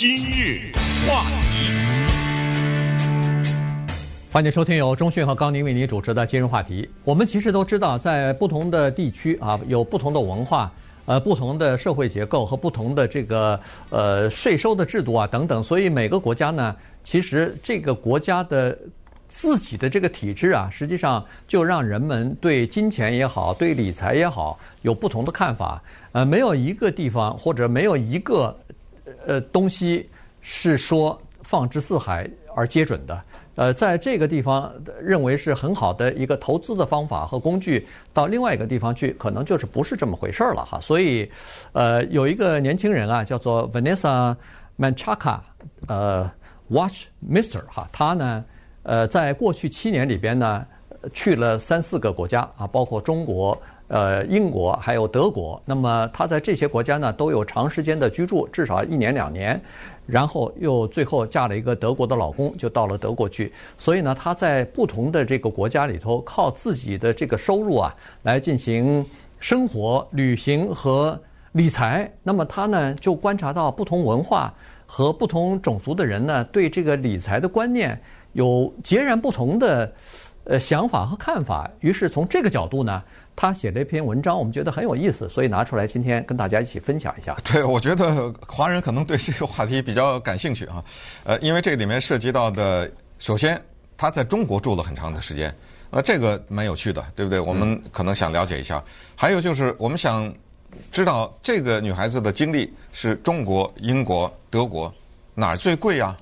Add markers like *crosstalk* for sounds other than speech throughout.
今日话题，欢迎收听由中讯和高宁为您主持的今日话题。我们其实都知道，在不同的地区啊，有不同的文化，呃，不同的社会结构和不同的这个呃税收的制度啊等等，所以每个国家呢，其实这个国家的。自己的这个体制啊，实际上就让人们对金钱也好，对理财也好，有不同的看法。呃，没有一个地方或者没有一个呃东西是说放之四海而皆准的。呃，在这个地方认为是很好的一个投资的方法和工具，到另外一个地方去，可能就是不是这么回事了哈。所以，呃，有一个年轻人啊，叫做 Vanessa Manchaca，呃，Watch Mister 哈，他呢。呃，在过去七年里边呢，去了三四个国家啊，包括中国、呃英国还有德国。那么他在这些国家呢都有长时间的居住，至少一年两年。然后又最后嫁了一个德国的老公，就到了德国去。所以呢，他在不同的这个国家里头，靠自己的这个收入啊来进行生活、旅行和理财。那么他呢就观察到不同文化和不同种族的人呢对这个理财的观念。有截然不同的呃想法和看法，于是从这个角度呢，他写了一篇文章，我们觉得很有意思，所以拿出来今天跟大家一起分享一下。*laughs* 对，我觉得华人可能对这个话题比较感兴趣啊，呃，因为这里面涉及到的，首先他在中国住了很长的时间，呃，这个蛮有趣的，对不对？我们可能想了解一下。还有就是我们想知道这个女孩子的经历是中国、英国、德国哪儿最贵呀？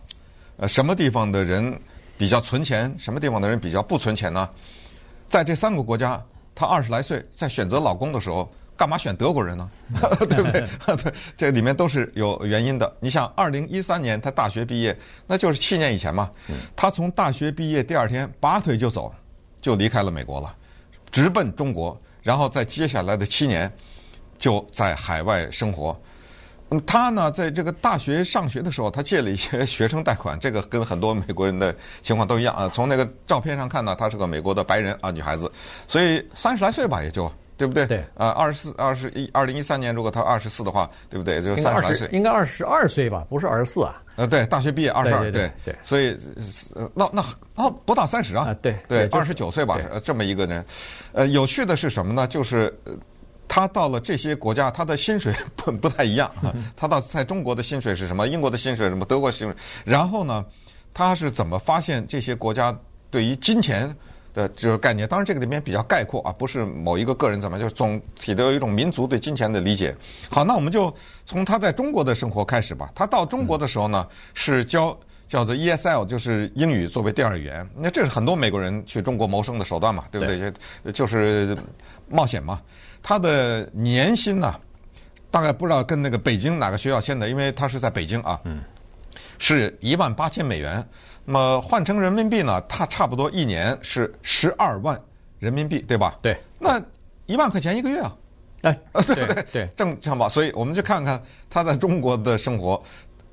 呃，什么地方的人？比较存钱，什么地方的人比较不存钱呢？在这三个国家，她二十来岁，在选择老公的时候，干嘛选德国人呢？*laughs* 对不对？对，*laughs* 这里面都是有原因的。你想，二零一三年她大学毕业，那就是七年以前嘛。她从大学毕业第二天拔腿就走，就离开了美国了，直奔中国，然后在接下来的七年就在海外生活。嗯，他呢，在这个大学上学的时候，他借了一些学生贷款，这个跟很多美国人的情况都一样啊。从那个照片上看呢，她是个美国的白人啊，女孩子，所以三十来岁吧，也就对不对？对。啊，二十四、二十一、二零一三年，如果她二十四的话，对不对？就三十来岁。应该二十二岁吧，不是二十四啊。呃，对，大学毕业二十二，对对。所以，那那那不到三十啊？对对，二十九岁吧，这么一个人。呃，有趣的是什么呢？就是。他到了这些国家，他的薪水 *laughs* 不不太一样。他到在中国的薪水是什么？英国的薪水什么？德国薪水？然后呢，他是怎么发现这些国家对于金钱的这个概念？当然，这个里面比较概括啊，不是某一个个人怎么，就是总体的有一种民族对金钱的理解。好，那我们就从他在中国的生活开始吧。他到中国的时候呢，是教叫做 ESL，就是英语作为第二语言。那这是很多美国人去中国谋生的手段嘛，对不对？对就是冒险嘛。他的年薪呢，大概不知道跟那个北京哪个学校签的，因为他是在北京啊，嗯，是一万八千美元。那么换成人民币呢，他差不多一年是十二万人民币，对吧？对。那一万块钱一个月啊？哎，*laughs* 对对对，正常吧？所以我们就看看他在中国的生活，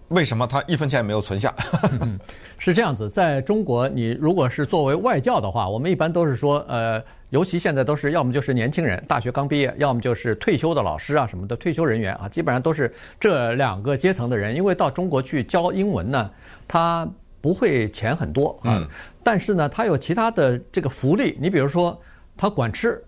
为什么他一分钱也没有存下？嗯，是这样子，在中国，你如果是作为外教的话，我们一般都是说，呃。尤其现在都是要么就是年轻人，大学刚毕业，要么就是退休的老师啊什么的退休人员啊，基本上都是这两个阶层的人。因为到中国去教英文呢，他不会钱很多啊，但是呢，他有其他的这个福利。你比如说，他管吃、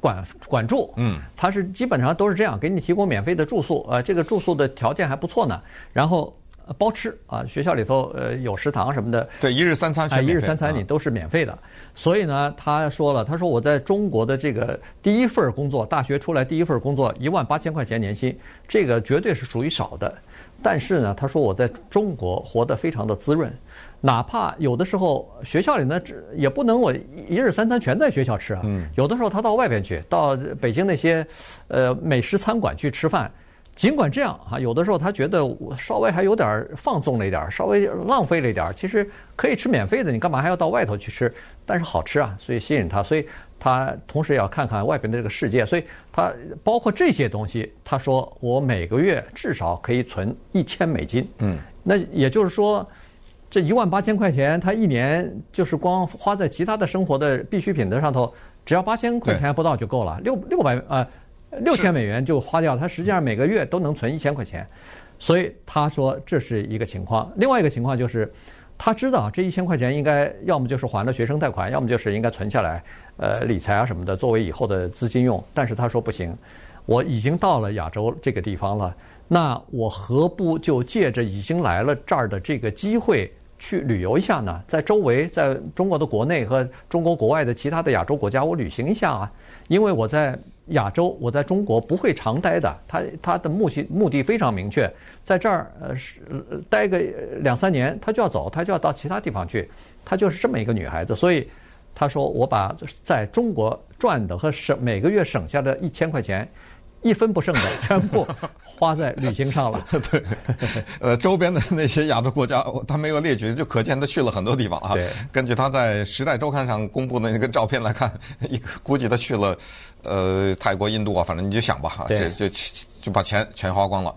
管管住，嗯，他是基本上都是这样，给你提供免费的住宿，呃，这个住宿的条件还不错呢。然后。包吃啊，学校里头呃有食堂什么的，对，一日三餐，哎，一日三餐你都是免费的。所以呢，他说了，他说我在中国的这个第一份工作，大学出来第一份工作一万八千块钱年薪，这个绝对是属于少的。但是呢，他说我在中国活得非常的滋润，哪怕有的时候学校里呢，也不能我一日三餐全在学校吃啊。嗯。有的时候他到外边去，到北京那些呃美食餐馆去吃饭。尽管这样啊，有的时候他觉得我稍微还有点放纵了一点，稍微浪费了一点。其实可以吃免费的，你干嘛还要到外头去吃？但是好吃啊，所以吸引他。所以他同时也要看看外边的这个世界。所以他包括这些东西，他说我每个月至少可以存一千美金。嗯，那也就是说，这一万八千块钱，他一年就是光花在其他的生活的必需品的上头，只要八千块钱不到就够了，六六百呃。六千美元就花掉，他实际上每个月都能存一千块钱，所以他说这是一个情况。另外一个情况就是，他知道这一千块钱应该要么就是还了学生贷款，要么就是应该存下来，呃，理财啊什么的，作为以后的资金用。但是他说不行，我已经到了亚洲这个地方了，那我何不就借着已经来了这儿的这个机会去旅游一下呢？在周围，在中国的国内和中国国外的其他的亚洲国家，我旅行一下啊，因为我在。亚洲，我在中国不会常待的。他他的目的目的非常明确，在这儿呃是待个两三年，他就要走，他就要到其他地方去。他就是这么一个女孩子，所以他说：“我把在中国赚的和省每个月省下的一千块钱。”一分不剩的 *laughs* 全部花在旅行上了。*laughs* 对，呃，周边的那些亚洲国家，他没有列举，就可见他去了很多地方啊。对，根据他在《时代周刊》上公布的那个照片来看，一估计他去了，呃，泰国、印度啊，反正你就想吧，哈，这就就把钱全花光了。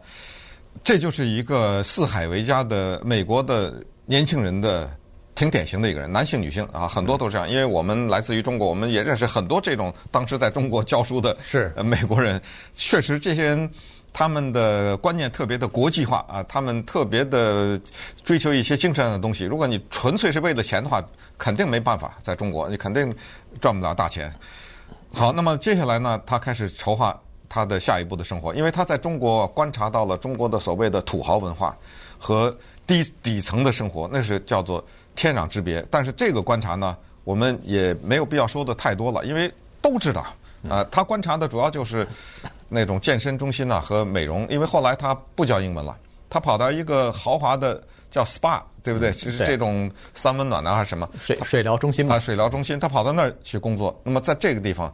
这就是一个四海为家的美国的年轻人的。挺典型的一个人，男性、女性啊，很多都是这样。因为我们来自于中国，我们也认识很多这种当时在中国教书的是美国人。确实，这些人他们的观念特别的国际化啊，他们特别的追求一些精神上的东西。如果你纯粹是为了钱的话，肯定没办法在中国，你肯定赚不了大钱。好，那么接下来呢，他开始筹划他的下一步的生活，因为他在中国观察到了中国的所谓的土豪文化和低底层的生活，那是叫做。天壤之别，但是这个观察呢，我们也没有必要说的太多了，因为都知道，啊，他观察的主要就是那种健身中心呐和美容，因为后来他不教英文了，他跑到一个豪华的叫 SPA，对不对？就是这种三温暖呐还是什么水水疗中心嘛？啊，水疗中心，他跑到那儿去工作。那么在这个地方，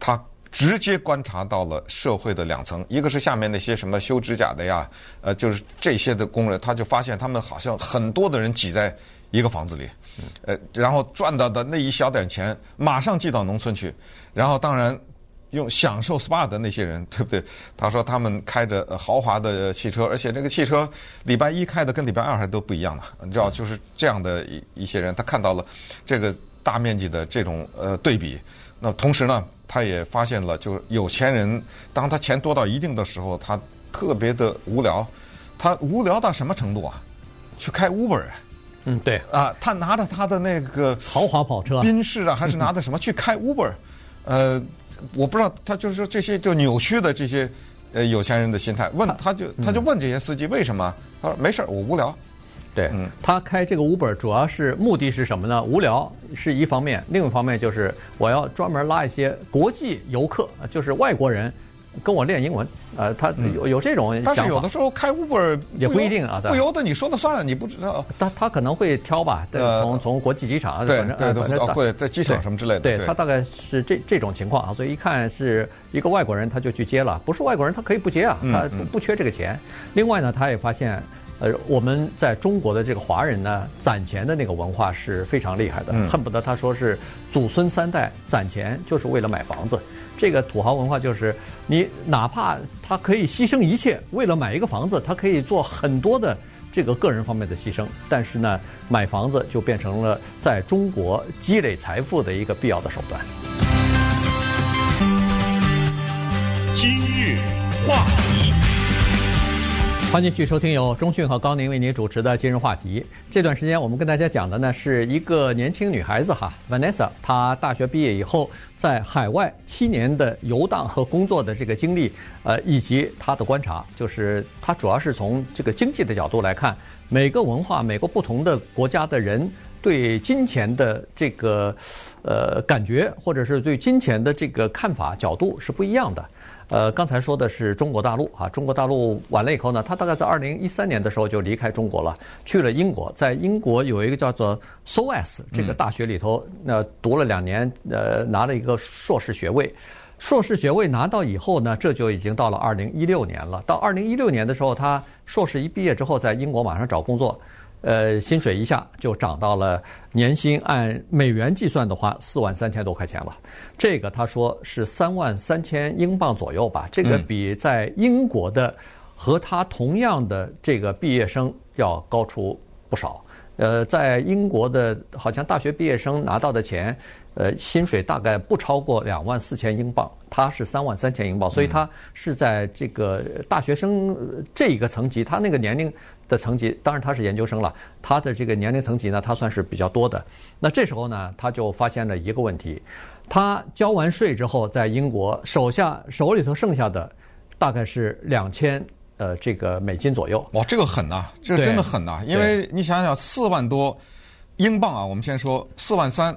他直接观察到了社会的两层，一个是下面那些什么修指甲的呀，呃，就是这些的工人，他就发现他们好像很多的人挤在。一个房子里，呃，然后赚到的那一小点钱，马上寄到农村去。然后当然用享受 SPA 的那些人，对不对？他说他们开着豪华的汽车，而且那个汽车礼拜一开的跟礼拜二还都不一样的。你知道，就是这样的一一些人，他看到了这个大面积的这种呃对比。那同时呢，他也发现了，就是有钱人当他钱多到一定的时候，他特别的无聊。他无聊到什么程度啊？去开 Uber。嗯，对啊，他拿着他的那个豪华跑车，宾士啊，还是拿的什么 *laughs* 去开 Uber？呃，我不知道，他就是说这些就扭曲的这些呃有钱人的心态。问他就他就问这些司机为什么？他说没事儿，我无聊。对，他开这个 Uber 主要是目的是什么呢？无聊是一方面，另一方面就是我要专门拉一些国际游客，就是外国人。跟我练英文，呃，他有有这种想法。但是有的时候开 Uber 也不一定啊，不由得你说了算，你不知道。他他可能会挑吧，从从国际机场，对对对，会在机场什么之类的。对他大概是这这种情况啊，所以一看是一个外国人，他就去接了。不是外国人，他可以不接啊，他不不缺这个钱。另外呢，他也发现，呃，我们在中国的这个华人呢，攒钱的那个文化是非常厉害的，恨不得他说是祖孙三代攒钱就是为了买房子。这个土豪文化就是，你哪怕他可以牺牲一切，为了买一个房子，他可以做很多的这个个人方面的牺牲，但是呢，买房子就变成了在中国积累财富的一个必要的手段。今日话题。欢迎继续收听由中讯和高宁为您主持的今日话题。这段时间我们跟大家讲的呢是一个年轻女孩子哈，Vanessa，她大学毕业以后在海外七年的游荡和工作的这个经历，呃，以及她的观察，就是她主要是从这个经济的角度来看，每个文化、每个不同的国家的人对金钱的这个呃感觉，或者是对金钱的这个看法角度是不一样的。呃，刚才说的是中国大陆啊，中国大陆完了以后呢，他大概在二零一三年的时候就离开中国了，去了英国，在英国有一个叫做 SOAS 这个大学里头，那读了两年，呃，拿了一个硕士学位。硕士学位拿到以后呢，这就已经到了二零一六年了。到二零一六年的时候，他硕士一毕业之后，在英国马上找工作。呃，薪水一下就涨到了年薪按美元计算的话，四万三千多块钱了。这个他说是三万三千英镑左右吧。这个比在英国的和他同样的这个毕业生要高出不少。呃，在英国的，好像大学毕业生拿到的钱，呃，薪水大概不超过两万四千英镑，他是三万三千英镑，所以他是在这个大学生这一个层级，他那个年龄的层级，当然他是研究生了，他的这个年龄层级呢，他算是比较多的。那这时候呢，他就发现了一个问题，他交完税之后，在英国手下手里头剩下的大概是两千。呃，这个美金左右，哇，这个狠呐，这真的狠呐，因为你想想，四万多英镑啊，我们先说四万三，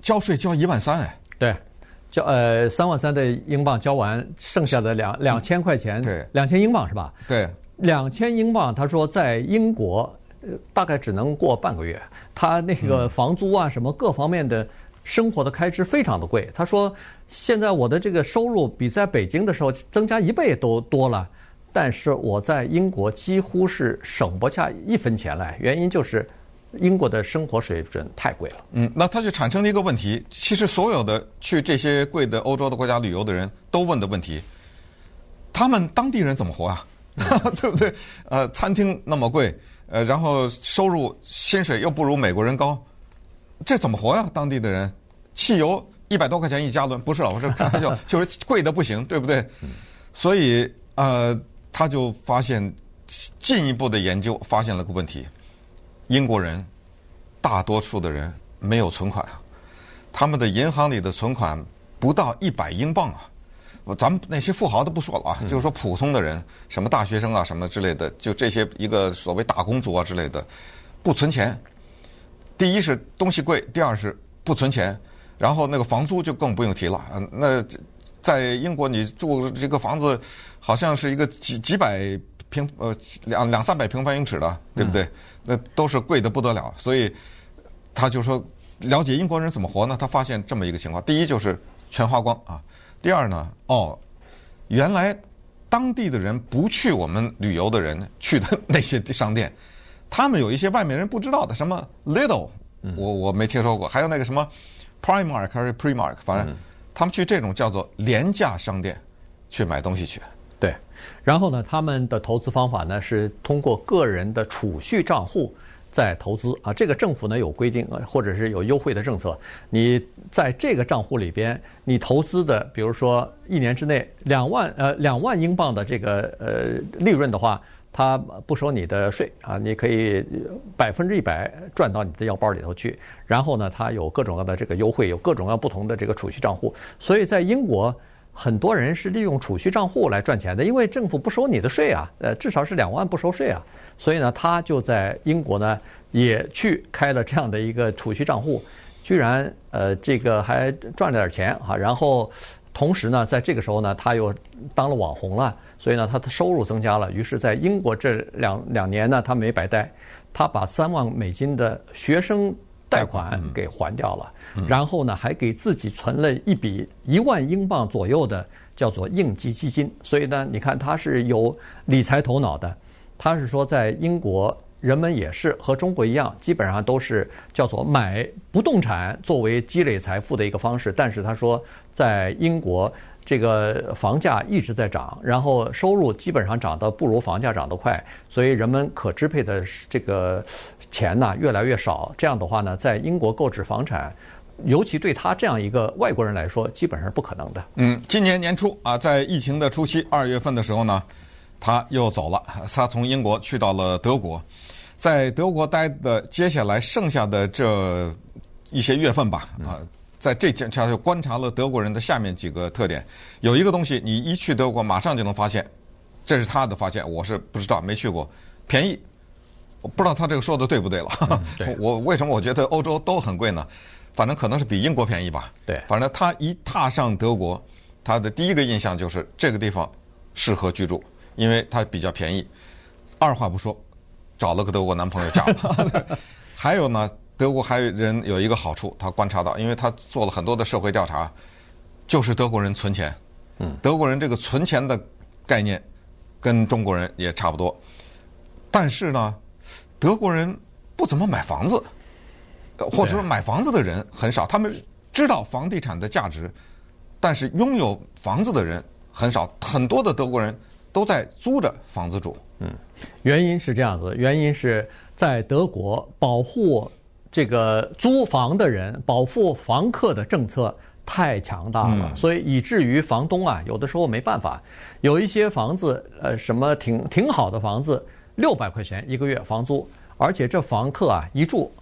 交税交一万三哎，对，交呃三万三的英镑交完，剩下的两两千块钱，对，两千英镑是吧？对，两千英镑，他说在英国，呃，大概只能过半个月，他那个房租啊，什么各方面的生活的开支非常的贵。他说，现在我的这个收入比在北京的时候增加一倍都多了。但是我在英国几乎是省不下一分钱来，原因就是英国的生活水准太贵了。嗯，那他就产生了一个问题，其实所有的去这些贵的欧洲的国家旅游的人都问的问题，他们当地人怎么活啊？*laughs* 对不对？呃，餐厅那么贵，呃，然后收入薪水又不如美国人高，这怎么活呀？当地的人，汽油一百多块钱一加仑，不是，我是开玩笑，*laughs* 就是贵的不行，对不对？所以呃。他就发现进一步的研究发现了个问题：英国人大多数的人没有存款，他们的银行里的存款不到一百英镑啊。咱们那些富豪都不说了啊，就是说普通的人，什么大学生啊什么之类的，就这些一个所谓打工族啊之类的，不存钱。第一是东西贵，第二是不存钱，然后那个房租就更不用提了。嗯，那。在英国，你住这个房子，好像是一个几几百平呃两两三百平方英尺的，对不对？那都是贵的不得了。所以他就说，了解英国人怎么活呢？他发现这么一个情况：第一就是全花光啊；第二呢，哦，原来当地的人不去我们旅游的人去的那些商店，他们有一些外面人不知道的，什么 Little，我我没听说过，还有那个什么 Primark 还是 Primark，反正。他们去这种叫做廉价商店去买东西去，对。然后呢，他们的投资方法呢是通过个人的储蓄账户在投资啊。这个政府呢有规定，或者是有优惠的政策。你在这个账户里边，你投资的，比如说一年之内两万呃两万英镑的这个呃利润的话。他不收你的税啊，你可以百分之一百赚到你的腰包里头去。然后呢，他有各种各样的这个优惠，有各种各样不同的这个储蓄账户。所以在英国，很多人是利用储蓄账户来赚钱的，因为政府不收你的税啊，呃，至少是两万不收税啊。所以呢，他就在英国呢也去开了这样的一个储蓄账户，居然呃这个还赚了点钱啊。然后同时呢，在这个时候呢，他又当了网红了。所以呢，他的收入增加了，于是，在英国这两两年呢，他没白待，他把三万美金的学生贷款给还掉了，然后呢，还给自己存了一笔一万英镑左右的叫做应急基金。所以呢，你看他是有理财头脑的，他是说在英国人们也是和中国一样，基本上都是叫做买不动产作为积累财富的一个方式，但是他说在英国。这个房价一直在涨，然后收入基本上涨得不如房价涨得快，所以人们可支配的这个钱呢越来越少。这样的话呢，在英国购置房产，尤其对他这样一个外国人来说，基本上是不可能的。嗯，今年年初啊，在疫情的初期，二月份的时候呢，他又走了，他从英国去到了德国，在德国待的接下来剩下的这一些月份吧，啊。在这件，他就观察了德国人的下面几个特点。有一个东西，你一去德国，马上就能发现，这是他的发现，我是不知道，没去过。便宜，我不知道他这个说的对不对了。嗯、对 *laughs* 我为什么我觉得欧洲都很贵呢？反正可能是比英国便宜吧。对，反正他一踏上德国，他的第一个印象就是这个地方适合居住，因为它比较便宜。二话不说，找了个德国男朋友嫁了。*laughs* 还有呢。德国还有人有一个好处，他观察到，因为他做了很多的社会调查，就是德国人存钱。嗯，德国人这个存钱的概念跟中国人也差不多，但是呢，德国人不怎么买房子，或者说买房子的人很少。他们知道房地产的价值，但是拥有房子的人很少。很多的德国人都在租着房子住。嗯，原因是这样子，原因是在德国保护这个租房的人、保护房客的政策太强大了，嗯、所以以至于房东啊，有的时候没办法，有一些房子，呃，什么挺挺好的房子，六百块钱一个月房租，而且这房客啊一住。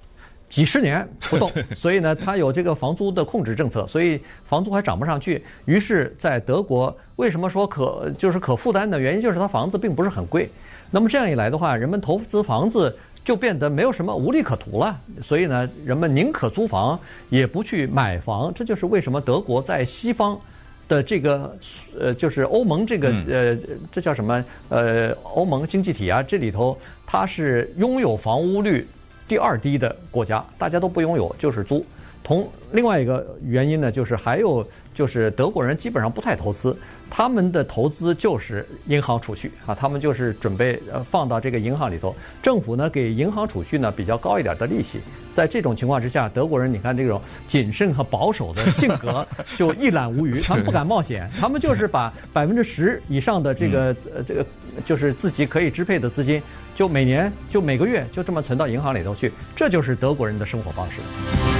几十年不动，*laughs* 所以呢，他有这个房租的控制政策，所以房租还涨不上去。于是，在德国，为什么说可就是可负担的原因，就是他房子并不是很贵。那么这样一来的话，人们投资房子就变得没有什么无利可图了。所以呢，人们宁可租房，也不去买房。这就是为什么德国在西方的这个呃，就是欧盟这个呃，这叫什么呃，欧盟经济体啊，这里头它是拥有房屋率。第二低的国家，大家都不拥有，就是租。同另外一个原因呢，就是还有就是德国人基本上不太投资，他们的投资就是银行储蓄啊，他们就是准备呃放到这个银行里头。政府呢给银行储蓄呢比较高一点的利息。在这种情况之下，德国人你看这种谨慎和保守的性格 *laughs* 就一览无余，他们不敢冒险，他们就是把百分之十以上的这个呃这个就是自己可以支配的资金。就每年，就每个月，就这么存到银行里头去，这就是德国人的生活方式。